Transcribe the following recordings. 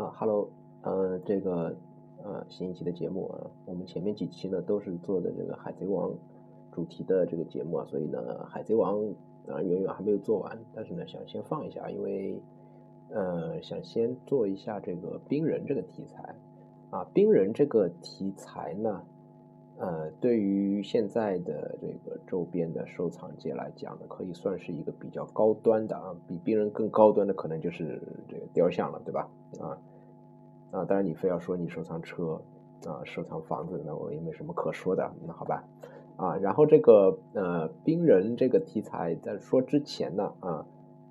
啊哈喽呃，这个呃新一期的节目啊，我们前面几期呢都是做的这个海贼王主题的这个节目啊，所以呢海贼王啊远远还没有做完，但是呢想先放一下，因为呃想先做一下这个冰人这个题材啊，冰人这个题材呢。呃，对于现在的这个周边的收藏界来讲呢，可以算是一个比较高端的啊，比冰人更高端的可能就是这个雕像了，对吧？啊啊，当然你非要说你收藏车啊，收藏房子，那我也没什么可说的，那好吧？啊，然后这个呃冰人这个题材在说之前呢，啊，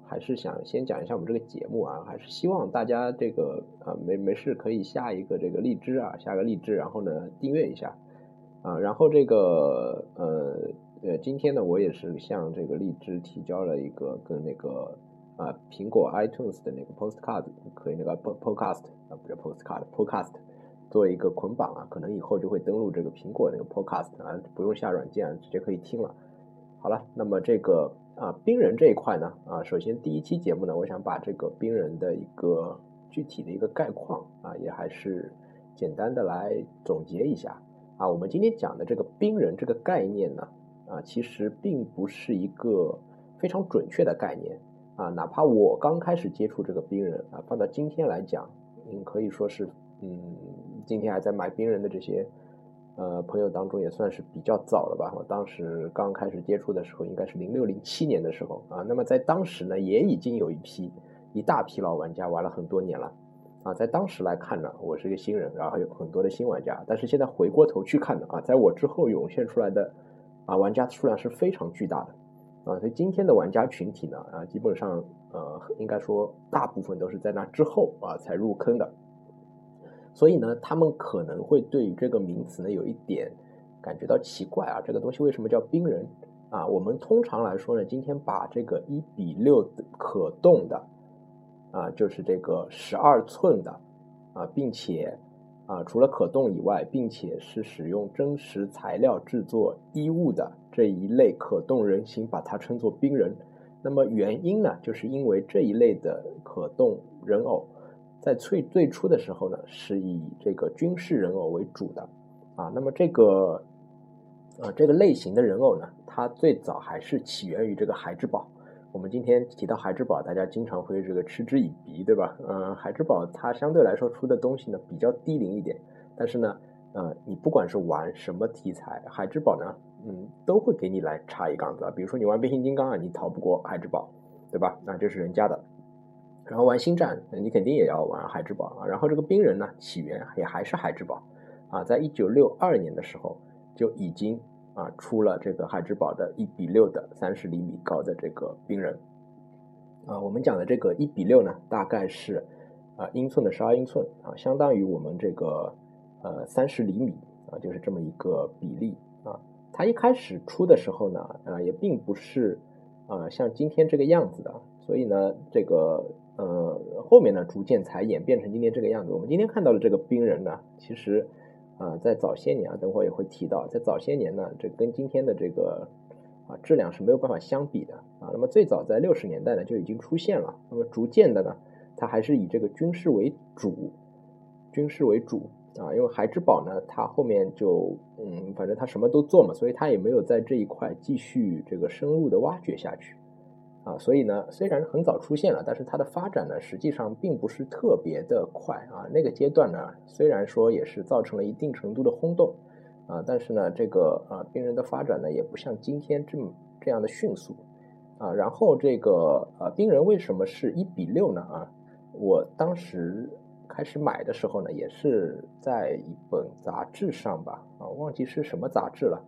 还是想先讲一下我们这个节目啊，还是希望大家这个啊没没事可以下一个这个荔枝啊，下个荔枝，然后呢订阅一下。啊，然后这个呃呃，今天呢，我也是向这个荔枝提交了一个跟那个啊苹果 iTunes 的那个 Postcard 可以那个 Podcast 啊不是 Postcard Podcast 做一个捆绑啊，可能以后就会登录这个苹果那个 Podcast 啊，不用下软件，直接可以听了。好了，那么这个啊冰人这一块呢啊，首先第一期节目呢，我想把这个冰人的一个具体的一个概况啊，也还是简单的来总结一下。啊，我们今天讲的这个冰人这个概念呢，啊，其实并不是一个非常准确的概念啊。哪怕我刚开始接触这个冰人啊，放到今天来讲，嗯，可以说是，嗯，今天还在买冰人的这些呃朋友当中，也算是比较早了吧。我当时刚开始接触的时候，应该是零六零七年的时候啊。那么在当时呢，也已经有一批一大批老玩家玩了很多年了。啊，在当时来看呢，我是一个新人，然后有很多的新玩家。但是现在回过头去看呢，啊，在我之后涌现出来的啊玩家数量是非常巨大的，啊，所以今天的玩家群体呢，啊，基本上呃，应该说大部分都是在那之后啊才入坑的。所以呢，他们可能会对于这个名词呢有一点感觉到奇怪啊，这个东西为什么叫冰人啊？我们通常来说呢，今天把这个一比六可动的。啊，就是这个十二寸的，啊，并且啊，除了可动以外，并且是使用真实材料制作衣物的这一类可动人形，把它称作冰人。那么原因呢，就是因为这一类的可动人偶，在最最初的时候呢，是以这个军事人偶为主的，啊，那么这个啊这个类型的人偶呢，它最早还是起源于这个孩之宝。我们今天提到孩之宝，大家经常会这个嗤之以鼻，对吧？嗯，孩之宝它相对来说出的东西呢比较低龄一点，但是呢，呃，你不管是玩什么题材，孩之宝呢，嗯，都会给你来插一杠子。比如说你玩变形金刚啊，你逃不过孩之宝，对吧？那这是人家的。然后玩星战，你肯定也要玩海之宝啊。然后这个冰人呢，起源也还是海之宝啊，在一九六二年的时候就已经。啊，出了这个海之宝的一比六的三十厘米高的这个冰人，啊，我们讲的这个一比六呢，大概是啊英寸的十二英寸啊，相当于我们这个呃三十厘米啊，就是这么一个比例啊。它一开始出的时候呢，啊也并不是啊像今天这个样子的，所以呢，这个呃后面呢逐渐才演变成今天这个样子。我们今天看到的这个冰人呢，其实。啊，在早些年啊，等会也会提到，在早些年呢，这跟今天的这个啊质量是没有办法相比的啊。那么最早在六十年代呢就已经出现了，那么逐渐的呢，它还是以这个军事为主，军事为主啊。因为孩之宝呢，它后面就嗯，反正它什么都做嘛，所以它也没有在这一块继续这个深入的挖掘下去。啊，所以呢，虽然很早出现了，但是它的发展呢，实际上并不是特别的快啊。那个阶段呢，虽然说也是造成了一定程度的轰动啊，但是呢，这个啊，病人的发展呢，也不像今天这么这样的迅速啊。然后这个啊，病人为什么是一比六呢？啊，我当时开始买的时候呢，也是在一本杂志上吧，啊，忘记是什么杂志了。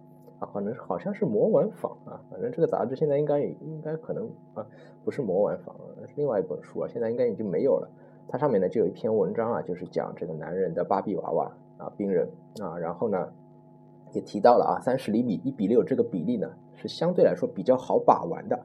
啊，反正好像是魔玩坊啊，反正这个杂志现在应该应该可能啊，不是魔玩坊，是另外一本书啊，现在应该已经没有了。它上面呢就有一篇文章啊，就是讲这个男人的芭比娃娃啊，冰人啊，然后呢也提到了啊，三十厘米一比六这个比例呢是相对来说比较好把玩的，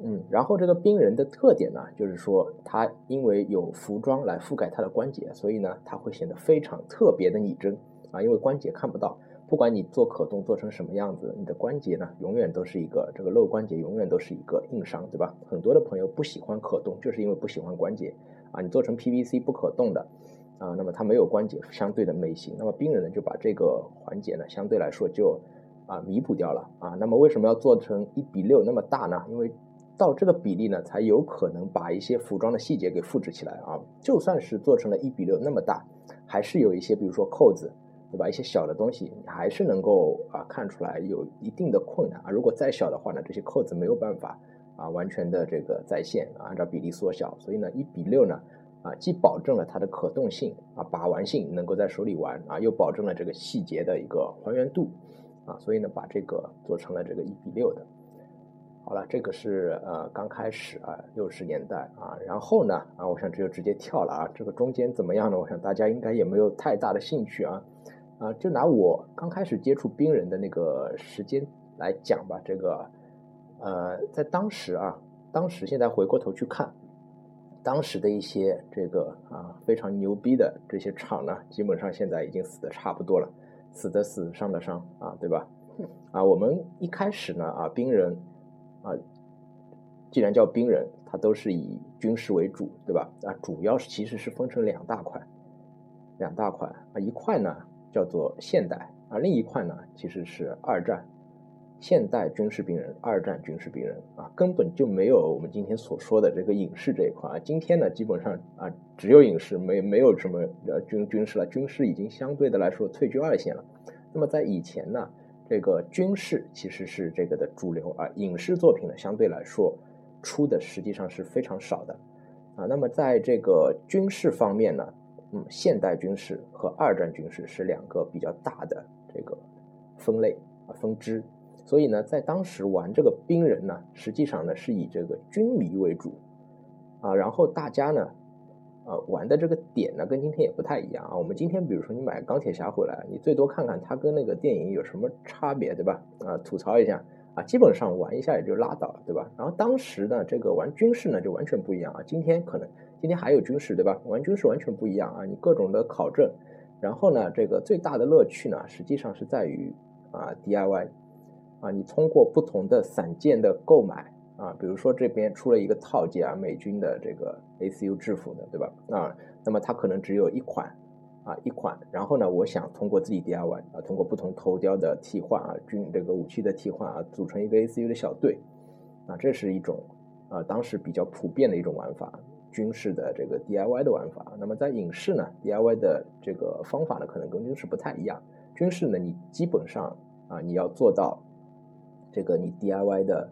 嗯，然后这个冰人的特点呢，就是说它因为有服装来覆盖它的关节，所以呢它会显得非常特别的拟真啊，因为关节看不到。不管你做可动做成什么样子，你的关节呢，永远都是一个这个露关节，永远都是一个硬伤，对吧？很多的朋友不喜欢可动，就是因为不喜欢关节啊，你做成 PVC 不可动的啊，那么它没有关节相对的美型，那么冰人呢就把这个环节呢相对来说就啊弥补掉了啊。那么为什么要做成一比六那么大呢？因为到这个比例呢，才有可能把一些服装的细节给复制起来啊。就算是做成了一比六那么大，还是有一些，比如说扣子，对吧？一些小的东西，你还是能够啊看出来有一定的困难啊。如果再小的话呢，这些扣子没有办法啊完全的这个再现，按照比例缩小。所以呢，一比六呢，啊既保证了它的可动性啊把玩性能够在手里玩啊，又保证了这个细节的一个还原度啊，所以呢把这个做成了这个一比六的。好了，这个是呃刚开始啊，六十年代啊，然后呢啊，我想这就直接跳了啊，这个中间怎么样呢？我想大家应该也没有太大的兴趣啊啊，就拿我刚开始接触冰人的那个时间来讲吧，这个呃，在当时啊，当时现在回过头去看，当时的一些这个啊非常牛逼的这些厂呢，基本上现在已经死的差不多了，死的死，伤的伤啊，对吧？啊，我们一开始呢啊，冰人。啊，既然叫兵人，它都是以军事为主，对吧？啊，主要是其实是分成两大块，两大块啊，一块呢叫做现代，啊，另一块呢其实是二战，现代军事病人，二战军事病人啊，根本就没有我们今天所说的这个影视这一块啊。今天呢，基本上啊只有影视，没没有什么呃军军事了，军事已经相对的来说退居二线了。那么在以前呢？这个军事其实是这个的主流啊，影视作品呢相对来说出的实际上是非常少的啊。那么在这个军事方面呢，嗯，现代军事和二战军事是两个比较大的这个分类啊分支。所以呢，在当时玩这个兵人呢，实际上呢是以这个军迷为主啊，然后大家呢。啊，玩的这个点呢，跟今天也不太一样啊。我们今天比如说你买钢铁侠回来，你最多看看它跟那个电影有什么差别，对吧？啊，吐槽一下啊，基本上玩一下也就拉倒了，对吧？然后当时呢，这个玩军事呢就完全不一样啊。今天可能今天还有军事，对吧？玩军事完全不一样啊，你各种的考证，然后呢，这个最大的乐趣呢，实际上是在于啊 DIY 啊，你通过不同的散件的购买。啊，比如说这边出了一个套件啊，美军的这个 ACU 制服的，对吧？啊，那么它可能只有一款，啊一款。然后呢，我想通过自己 DIY 啊，通过不同头雕的替换啊，军这个武器的替换啊，组成一个 ACU 的小队，啊，这是一种啊当时比较普遍的一种玩法，军事的这个 DIY 的玩法。那么在影视呢，DIY 的这个方法呢，可能跟军事不太一样。军事呢，你基本上啊，你要做到这个你 DIY 的。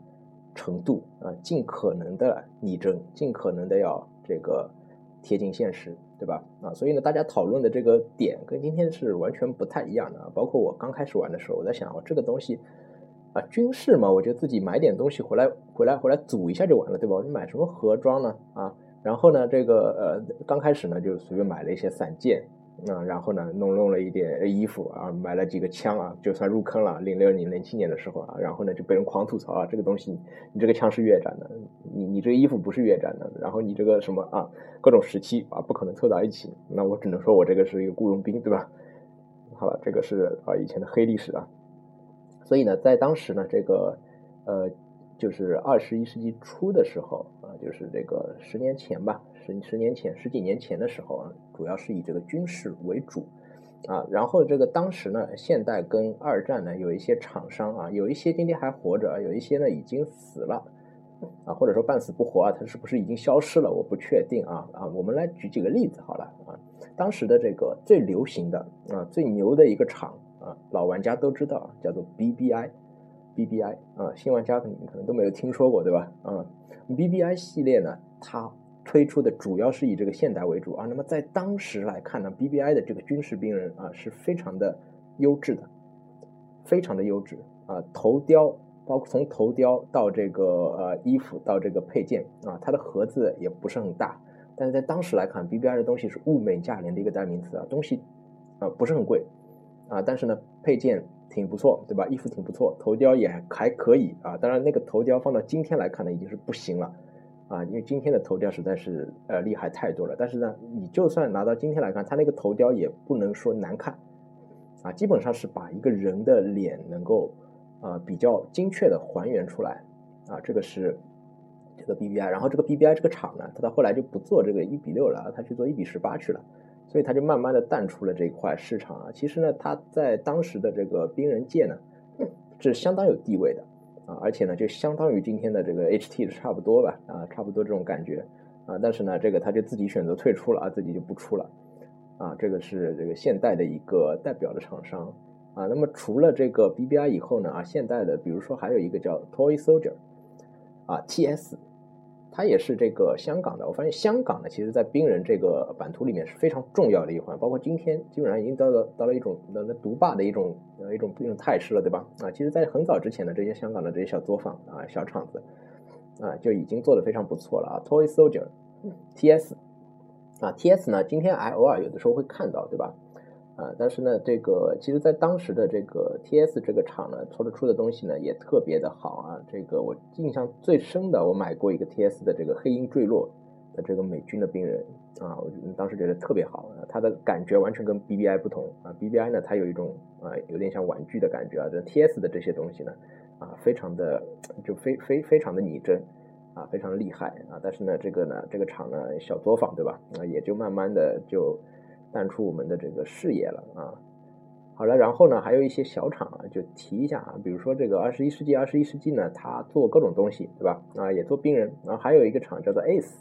程度啊，尽可能的拟真，尽可能的要这个贴近现实，对吧？啊，所以呢，大家讨论的这个点跟今天是完全不太一样的。包括我刚开始玩的时候，我在想，哦，这个东西啊，军事嘛，我就自己买点东西回来，回来，回来组一下就完了，对吧？你买什么盒装呢？啊，然后呢，这个呃，刚开始呢，就随便买了一些散件。啊，然后呢，弄弄了一点衣服啊，买了几个枪啊，就算入坑了。零六年、零七年的时候啊，然后呢就被人狂吐槽啊，这个东西，你这个枪是越战的，你你这个衣服不是越战的，然后你这个什么啊，各种时期啊，不可能凑到一起。那我只能说我这个是一个雇佣兵，对吧？好了，这个是啊以前的黑历史啊。所以呢，在当时呢，这个呃，就是二十一世纪初的时候，就是这个十年前吧。十十年前、十几年前的时候啊，主要是以这个军事为主，啊，然后这个当时呢，现代跟二战呢，有一些厂商啊，有一些今天还活着，有一些呢已经死了，啊，或者说半死不活啊，它是不是已经消失了？我不确定啊啊，我们来举几个例子好了啊，当时的这个最流行的啊，最牛的一个厂啊，老玩家都知道，叫做 BBI BBI 啊，新玩家可能可能都没有听说过，对吧？啊，BBI 系列呢，它。推出的主要是以这个现代为主啊，那么在当时来看呢，BBI 的这个军事兵人啊是非常的优质的，非常的优质啊，头雕包括从头雕到这个呃衣服到这个配件啊，它的盒子也不是很大，但是在当时来看，BBI 的东西是物美价廉的一个代名词啊，东西啊不是很贵啊，但是呢配件挺不错，对吧？衣服挺不错，头雕也还可以啊，当然那个头雕放到今天来看呢，已经是不行了。啊，因为今天的头雕实在是呃厉害太多了，但是呢，你就算拿到今天来看，它那个头雕也不能说难看，啊，基本上是把一个人的脸能够啊比较精确的还原出来，啊，这个是这个 BBI，然后这个 BBI 这个厂呢，它到后来就不做这个一比六了，它去做一比十八去了，所以它就慢慢的淡出了这一块市场啊。其实呢，它在当时的这个冰人界呢，是相当有地位的啊，而且呢，就相当于今天的这个 HT 差不多吧啊，差不多这种感觉啊。但是呢，这个他就自己选择退出了啊，自己就不出了啊。这个是这个现代的一个代表的厂商啊。那么除了这个 BBI 以后呢啊，现代的比如说还有一个叫 Toy Soldier 啊，TS。它也是这个香港的，我发现香港呢，其实在冰人这个版图里面是非常重要的一环，包括今天基本上已经到了到了一种那那独霸的一种呃一种一种态势了，对吧？啊，其实，在很早之前的这些香港的这些小作坊啊、小厂子啊，就已经做的非常不错了啊。Toy Soldier，TS 啊，TS 呢，今天还偶尔有的时候会看到，对吧？啊，但是呢，这个其实，在当时的这个 T.S 这个厂呢，做的出的东西呢，也特别的好啊。这个我印象最深的，我买过一个 T.S 的这个黑鹰坠落的这个美军的兵人啊，我当时觉得特别好啊，它的感觉完全跟 B.B.I 不同啊。B.B.I 呢，它有一种啊，有点像玩具的感觉啊。这 T.S 的这些东西呢，啊，非常的就非非非常的拟真啊，非常厉害啊。但是呢，这个呢，这个厂呢，小作坊对吧？啊，也就慢慢的就。淡出我们的这个视野了啊，好了，然后呢，还有一些小厂啊，就提一下啊，比如说这个二十一世纪，二十一世纪呢，它做各种东西，对吧？啊，也做冰人，然后还有一个厂叫做 Ace，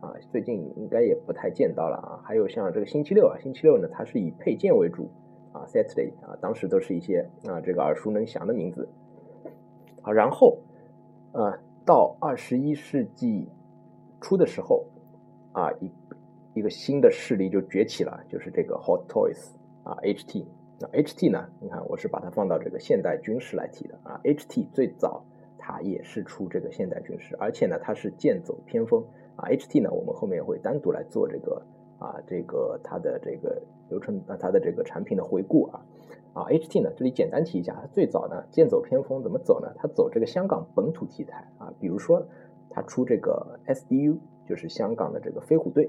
啊，最近应该也不太见到了啊。还有像这个星期六啊，星期六呢，它是以配件为主啊，Saturday 啊，当时都是一些啊这个耳熟能详的名字。好，然后啊，到二十一世纪初的时候啊，一。一个新的势力就崛起了，就是这个 Hot Toys 啊，HT。那 HT 呢？你看，我是把它放到这个现代军事来提的啊。HT 最早它也是出这个现代军事，而且呢，它是剑走偏锋啊。HT 呢，我们后面会单独来做这个啊，这个它的这个流程啊，它的这个产品的回顾啊。啊，HT 呢，这里简单提一下，它最早呢剑走偏锋怎么走呢？它走这个香港本土题材啊，比如说它出这个 SDU，就是香港的这个飞虎队。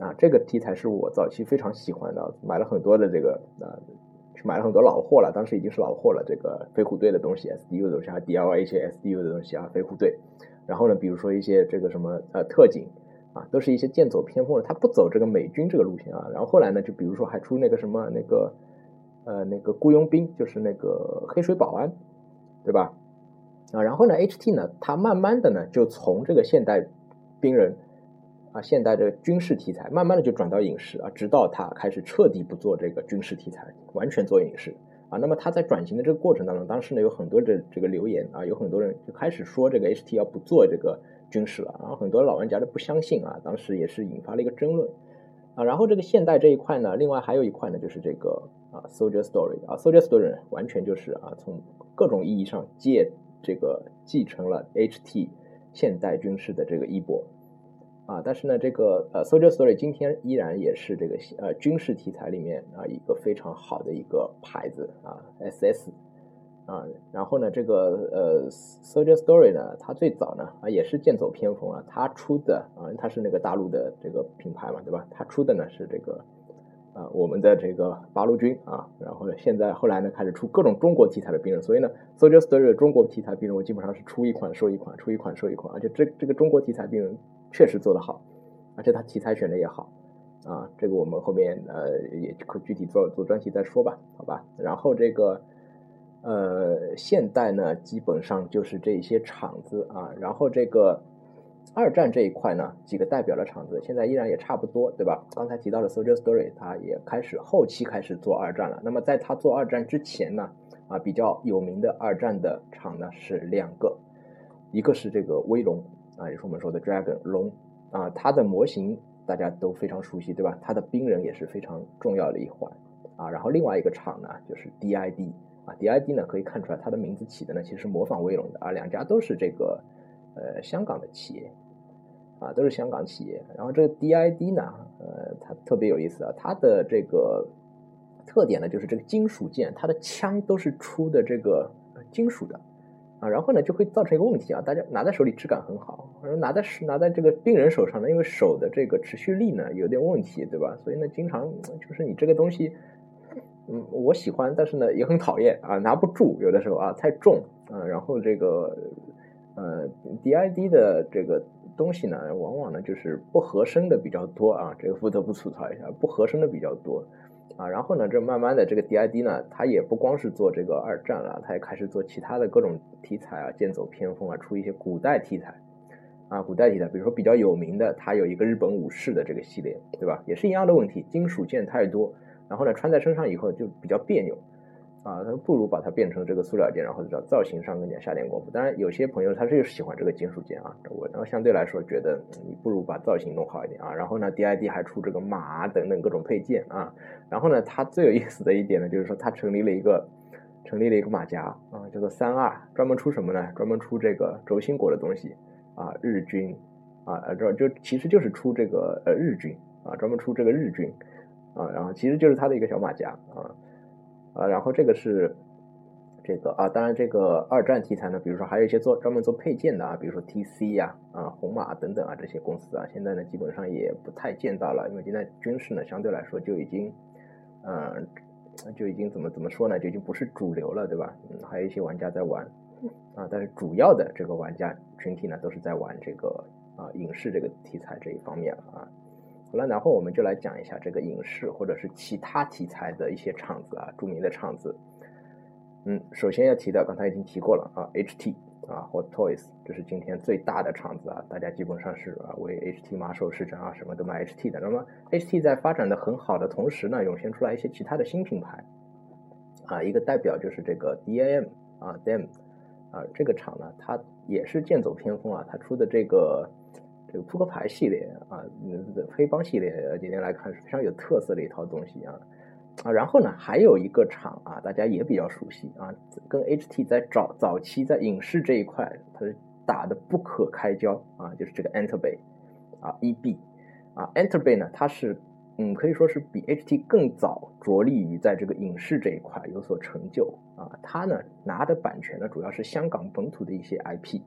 啊，这个题材是我早期非常喜欢的，买了很多的这个啊，去买了很多老货了，当时已经是老货了。这个飞虎队的东西，SDU 的东西，DLA 一些 SDU 的东西啊，飞虎队。然后呢，比如说一些这个什么呃特警啊，都是一些剑走偏锋的，他不走这个美军这个路线啊。然后后来呢，就比如说还出那个什么那个呃那个雇佣兵，就是那个黑水保安，对吧？啊，然后呢，HT 呢，它慢慢的呢就从这个现代兵人。啊，现代的军事题材慢慢的就转到影视啊，直到他开始彻底不做这个军事题材，完全做影视啊。那么他在转型的这个过程当中，当时呢有很多的这个留言啊，有很多人就开始说这个 HT 要不做这个军事了，然后很多老玩家都不相信啊，当时也是引发了一个争论啊。然后这个现代这一块呢，另外还有一块呢，就是这个啊，Soldier Story 啊，Soldier Story 完全就是啊，从各种意义上借这个继承了 HT 现代军事的这个衣钵。啊，但是呢，这个呃，Soldier Story 今天依然也是这个呃军事题材里面啊一个非常好的一个牌子啊，SS 啊，然后呢，这个呃，Soldier Story 呢，它最早呢啊也是剑走偏锋啊，它出的啊，它是那个大陆的这个品牌嘛，对吧？它出的呢是这个啊我们的这个八路军啊，然后呢，现在后来呢开始出各种中国题材的兵人，所以呢，Soldier Story 中国题材兵人我基本上是出一款收一款，出一款收一款，而且这这个中国题材兵人。确实做得好，而且他题材选的也好，啊，这个我们后面呃也可具体做做专题再说吧，好吧。然后这个呃现代呢，基本上就是这些厂子啊。然后这个二战这一块呢，几个代表的厂子现在依然也差不多，对吧？刚才提到的 Soldier Story，它也开始后期开始做二战了。那么在他做二战之前呢，啊比较有名的二战的厂呢是两个，一个是这个威龙。啊，也是我们说的 Dragon 龙啊，它的模型大家都非常熟悉，对吧？它的兵人也是非常重要的一环啊。然后另外一个厂呢，就是 DID 啊，DID 呢可以看出来它的名字起的呢，其实是模仿威龙的啊，两家都是这个呃香港的企业啊，都是香港企业。然后这个 DID 呢，呃，它特别有意思啊，它的这个特点呢，就是这个金属件，它的枪都是出的这个金属的。啊，然后呢，就会造成一个问题啊，大家拿在手里质感很好，拿在拿在这个病人手上呢，因为手的这个持续力呢有点问题，对吧？所以呢，经常就是你这个东西，嗯，我喜欢，但是呢也很讨厌啊，拿不住，有的时候啊太重啊，然后这个呃，DID 的这个东西呢，往往呢就是不合身的比较多啊，这个不得不吐槽一下，不合身的比较多啊。然后呢，这慢慢的这个 DID 呢，它也不光是做这个二战了，它也开始做其他的各种题材啊，剑走偏锋啊，出一些古代题材啊，古代题材，比如说比较有名的，它有一个日本武士的这个系列，对吧？也是一样的问题，金属件太多，然后呢，穿在身上以后就比较别扭。啊，他不如把它变成这个塑料件，然后在造型上更加下点功夫。当然，有些朋友他是喜欢这个金属件啊，我然后相对来说觉得你不如把造型弄好一点啊。然后呢，DID 还出这个马等等各种配件啊。然后呢，它最有意思的一点呢，就是说它成立了一个成立了一个马甲啊，叫做三二，专门出什么呢？专门出这个轴心国的东西啊，日军啊，这就其实就是出这个呃日军啊，专门出这个日军啊，然后其实就是它的一个小马甲啊。啊，然后这个是这个啊，当然这个二战题材呢，比如说还有一些做专门做配件的啊，比如说 TC 呀、啊红马等等啊这些公司啊，现在呢基本上也不太见到了，因为现在军事呢相对来说就已经，嗯，就已经怎么怎么说呢，就已经不是主流了，对吧？嗯，还有一些玩家在玩啊，但是主要的这个玩家群体呢都是在玩这个啊影视这个题材这一方面了啊。好了，然后我们就来讲一下这个影视或者是其他题材的一些厂子啊，著名的厂子。嗯，首先要提到，刚才已经提过了啊，HT 啊，Hot Toys，这是今天最大的厂子啊，大家基本上是啊为 HT 马首是瞻啊，什么都买 HT 的。那么 HT 在发展的很好的同时呢，涌现出来一些其他的新品牌啊，一个代表就是这个 DAM 啊，DAM 啊，这个厂呢，它也是剑走偏锋啊，它出的这个。这个扑克牌系列啊，黑帮系列，今天来看是非常有特色的一套东西啊啊，然后呢，还有一个厂啊，大家也比较熟悉啊，跟 HT 在早早期在影视这一块，它是打的不可开交啊，就是这个 Enterbay 啊，EB 啊，Enterbay 呢，它是嗯，可以说是比 HT 更早着力于在这个影视这一块有所成就啊，它呢拿的版权呢，主要是香港本土的一些 IP，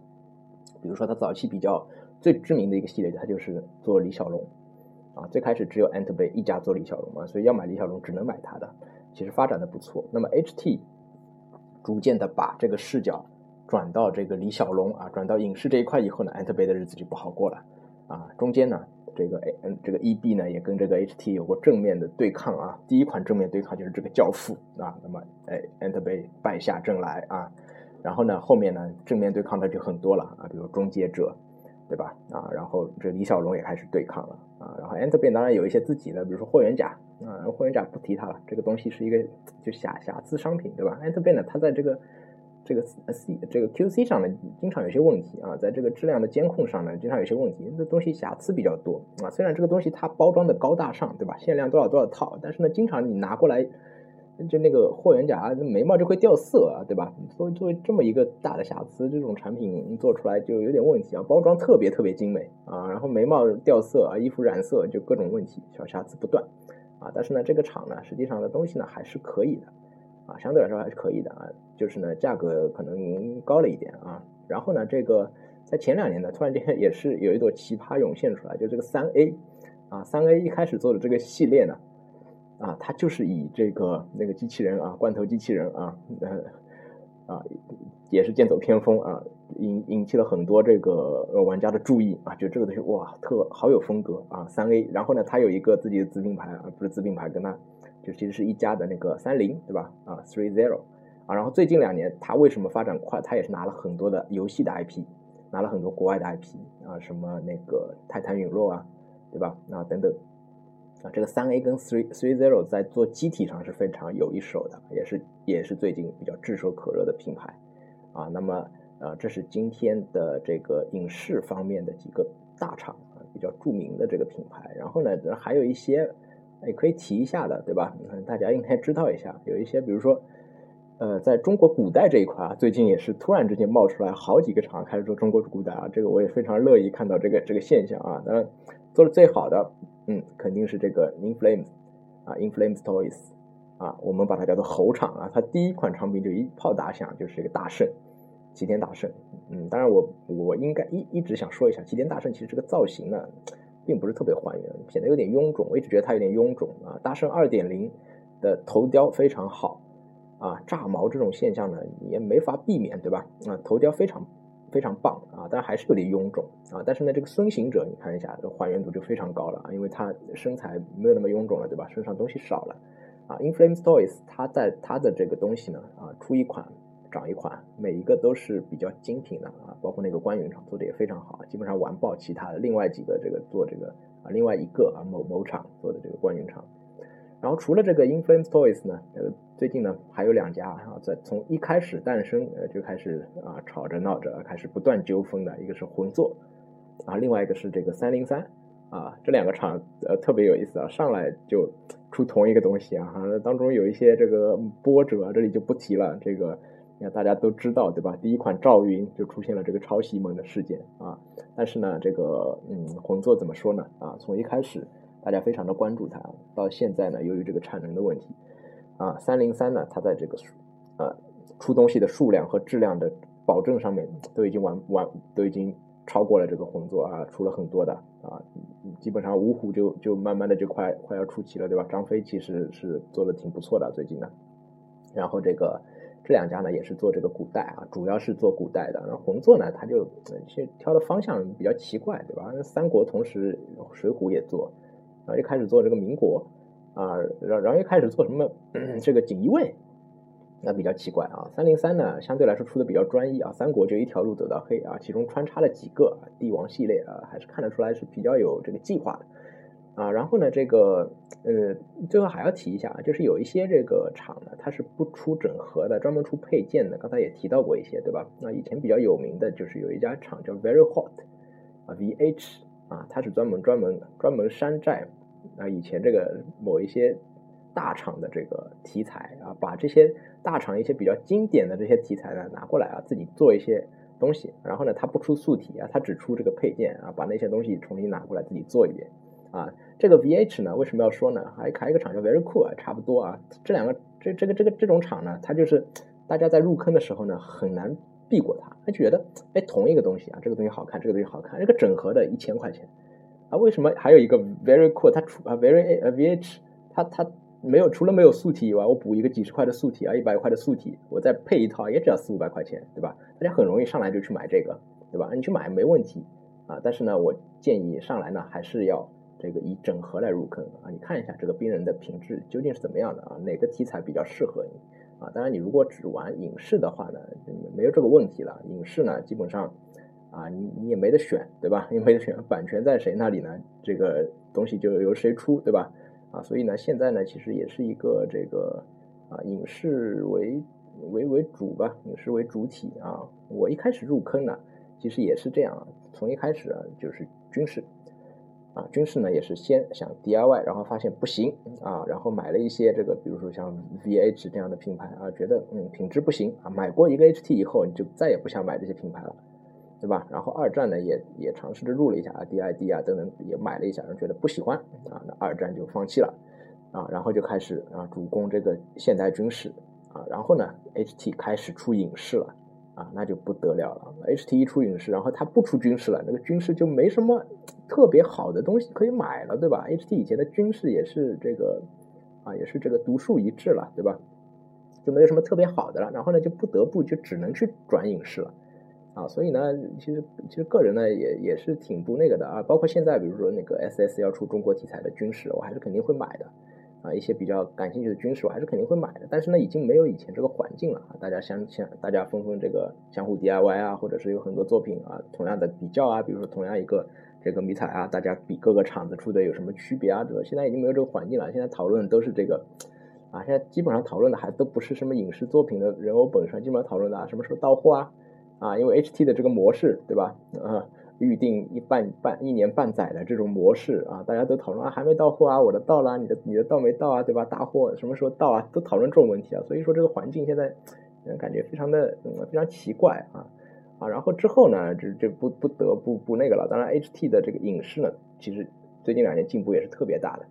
比如说它早期比较。最知名的一个系列，它就是做李小龙，啊，最开始只有 Antebay 一家做李小龙嘛，所以要买李小龙只能买它的，其实发展的不错。那么 HT 逐渐的把这个视角转到这个李小龙啊，转到影视这一块以后呢，Antebay 的日子就不好过了，啊，中间呢，这个 A 这个 EB 呢也跟这个 HT 有过正面的对抗啊，第一款正面对抗就是这个教父啊，那么哎 Enterbay 败下阵来啊，然后呢后面呢正面对抗的就很多了啊，比如终结者。对吧？啊，然后这李小龙也开始对抗了啊，然后 Enter 变当然有一些自己的，比如说霍元甲啊，霍元甲不提它了，这个东西是一个就瑕瑕疵商品，对吧？Enterbay 呢，它在这个这个 C 这个 QC 上呢，经常有些问题啊，在这个质量的监控上呢，经常有些问题，这东西瑕疵比较多啊。虽然这个东西它包装的高大上，对吧？限量多少多少套，但是呢，经常你拿过来。就那个霍元甲，眉毛就会掉色啊，对吧？所以作为这么一个大的瑕疵，这种产品做出来就有点问题啊。包装特别特别精美啊，然后眉毛掉色啊，衣服染色，就各种问题，小瑕疵不断啊。但是呢，这个厂呢，实际上的东西呢还是可以的啊，相对来说还是可以的啊。就是呢，价格可能高了一点啊。然后呢，这个在前两年呢，突然间也是有一朵奇葩涌现出来，就这个三 A 啊，三 A 一开始做的这个系列呢。啊，它就是以这个那个机器人啊，罐头机器人啊，呃，啊，也是剑走偏锋啊，引引起了很多这个呃玩家的注意啊，就这个东西哇，特好有风格啊，三 A，然后呢，它有一个自己的子品牌啊，不是子品牌，跟它就其实是一家的那个三菱，对吧？啊，Three Zero，啊，然后最近两年它为什么发展快？它也是拿了很多的游戏的 IP，拿了很多国外的 IP 啊，什么那个泰坦陨落啊，对吧？啊，等等。这个三 A 跟 Three Three Zero 在做机体上是非常有一手的，也是也是最近比较炙手可热的品牌啊。那么啊，这是今天的这个影视方面的几个大厂啊，比较著名的这个品牌。然后呢，还有一些也可以提一下的，对吧？大家应该知道一下，有一些比如说呃，在中国古代这一块啊，最近也是突然之间冒出来好几个厂开始做中国古代啊，这个我也非常乐意看到这个这个现象啊。当然，做的最好的。嗯，肯定是这个 Inflames 啊，Inflames Toys 啊，我们把它叫做猴厂啊。它第一款产品就一炮打响，就是一个大圣，齐天大圣。嗯，当然我我应该一一直想说一下，齐天大圣其实这个造型呢，并不是特别还原，显得有点臃肿。我一直觉得它有点臃肿啊。大圣二点零的头雕非常好啊，炸毛这种现象呢也没法避免，对吧？啊，头雕非常。非常棒啊，但还是有点臃肿啊。但是呢，这个孙行者你看一下，这还原度就非常高了啊，因为他身材没有那么臃肿了，对吧？身上东西少了啊。In Flames Toys，它在它的这个东西呢啊，出一款涨一款，每一个都是比较精品的啊，包括那个关云厂做的也非常好，基本上完爆其他的另外几个这个做这个啊，另外一个啊某某厂做的这个关云厂。然后除了这个 Inflame Toys 呢，呃，最近呢还有两家啊，在从一开始诞生呃就开始啊吵着闹着，开始不断纠纷的，一个是魂作，啊，另外一个是这个三零三，啊，这两个厂呃特别有意思啊，上来就出同一个东西啊，当中有一些这个波折，这里就不提了，这个你看大家都知道对吧？第一款赵云就出现了这个抄袭门的事件啊，但是呢，这个嗯魂作怎么说呢？啊，从一开始。大家非常的关注它，到现在呢，由于这个产能的问题，啊，三零三呢，它在这个呃出东西的数量和质量的保证上面都已经完完都已经超过了这个红座啊，出了很多的啊，基本上五虎就就慢慢的就快快要出齐了，对吧？张飞其实是做的挺不错的最近呢，然后这个这两家呢也是做这个古代啊，主要是做古代的，然后红座呢，它就先挑的方向比较奇怪，对吧？三国同时水浒也做。然后又开始做这个民国，啊，然然后又开始做什么这个锦衣卫，那比较奇怪啊。三零三呢，相对来说出的比较专一啊。三国就一条路走到黑啊，其中穿插了几个帝王系列啊，还是看得出来是比较有这个计划的啊。然后呢，这个呃，最后还要提一下，就是有一些这个厂呢，它是不出整合的，专门出配件的。刚才也提到过一些，对吧？那以前比较有名的就是有一家厂叫 Very Hot 啊，VH 啊，它是专门专门专门山寨。啊，以前这个某一些大厂的这个题材啊，把这些大厂一些比较经典的这些题材呢拿过来啊，自己做一些东西，然后呢，他不出素体啊，他只出这个配件啊，把那些东西重新拿过来自己做一遍啊。这个 VH 呢，为什么要说呢？还还一个厂叫 Very Cool 啊，差不多啊。这两个这这个这个这种厂呢，它就是大家在入坑的时候呢，很难避过它，他觉得哎，同一个东西啊，这个东西好看，这个东西好看，这个整合的一千块钱。啊，为什么还有一个 very cool？它除啊 very 呃 VH，它它没有除了没有素体以外，我补一个几十块的素体啊，一百块的素体，我再配一套也只要四五百块钱，对吧？大家很容易上来就去买这个，对吧？你去买没问题啊，但是呢，我建议上来呢还是要这个以整合来入坑啊。你看一下这个冰人的品质究竟是怎么样的啊？哪个题材比较适合你啊？当然，你如果只玩影视的话呢，没有这个问题了。影视呢，基本上。啊，你你也没得选，对吧？你没得选，版权在谁那里呢？这个东西就由谁出，对吧？啊，所以呢，现在呢，其实也是一个这个啊，影视为为为主吧，影视为主体啊。我一开始入坑呢，其实也是这样啊，从一开始啊，就是军事啊，军事呢也是先想 DIY，然后发现不行啊，然后买了一些这个，比如说像 VH 这样的品牌啊，觉得嗯品质不行啊，买过一个 HT 以后，你就再也不想买这些品牌了。对吧？然后二战呢，也也尝试着入了一下啊，DID 啊等等，也买了一下，然后觉得不喜欢啊，那二战就放弃了啊，然后就开始啊主攻这个现代军事啊，然后呢，HT 开始出影视了啊，那就不得了了，HT 一出影视，然后它不出军事了，那个军事就没什么特别好的东西可以买了，对吧？HT 以前的军事也是这个啊，也是这个独树一帜了，对吧？就没有什么特别好的了，然后呢，就不得不就只能去转影视了。啊，所以呢，其实其实个人呢也也是挺不那个的啊，包括现在比如说那个 S S 要出中国题材的军事，我还是肯定会买的啊，一些比较感兴趣的军事我还是肯定会买的，但是呢，已经没有以前这个环境了啊，大家相相大家纷纷这个相互 D I Y 啊，或者是有很多作品啊，同样的比较啊，比如说同样一个这个迷彩啊，大家比各个厂子出的有什么区别啊，对吧？现在已经没有这个环境了，现在讨论都是这个啊，现在基本上讨论的还都不是什么影视作品的人偶本身，基本上讨论的啊，什么时候到货啊？啊，因为 HT 的这个模式，对吧？啊，预定一半半一年半载的这种模式啊，大家都讨论啊，还没到货啊，我的到了，你的你的到没到啊，对吧？大货什么时候到啊？都讨论这种问题啊，所以说这个环境现在感觉非常的非常奇怪啊啊，然后之后呢，这这不不得不不那个了。当然，HT 的这个影视呢，其实最近两年进步也是特别大的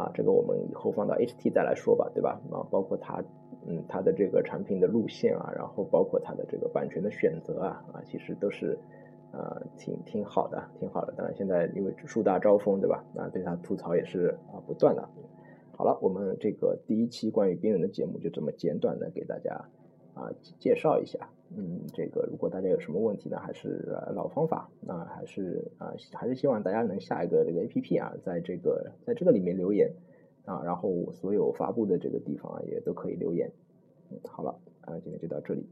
啊，这个我们以后放到 HT 再来说吧，对吧？啊，包括它。嗯，它的这个产品的路线啊，然后包括它的这个版权的选择啊，啊，其实都是啊挺挺好的，挺好的。当然现在因为树大招风，对吧？啊，对它吐槽也是啊不断的。好了，我们这个第一期关于冰人的节目就这么简短的给大家啊介绍一下。嗯，这个如果大家有什么问题呢，还是老方法，那还是啊还是希望大家能下一个这个 A P P 啊，在这个在这个里面留言啊，然后所有发布的这个地方啊也都可以留言。嗯，好了啊，今天就到这里。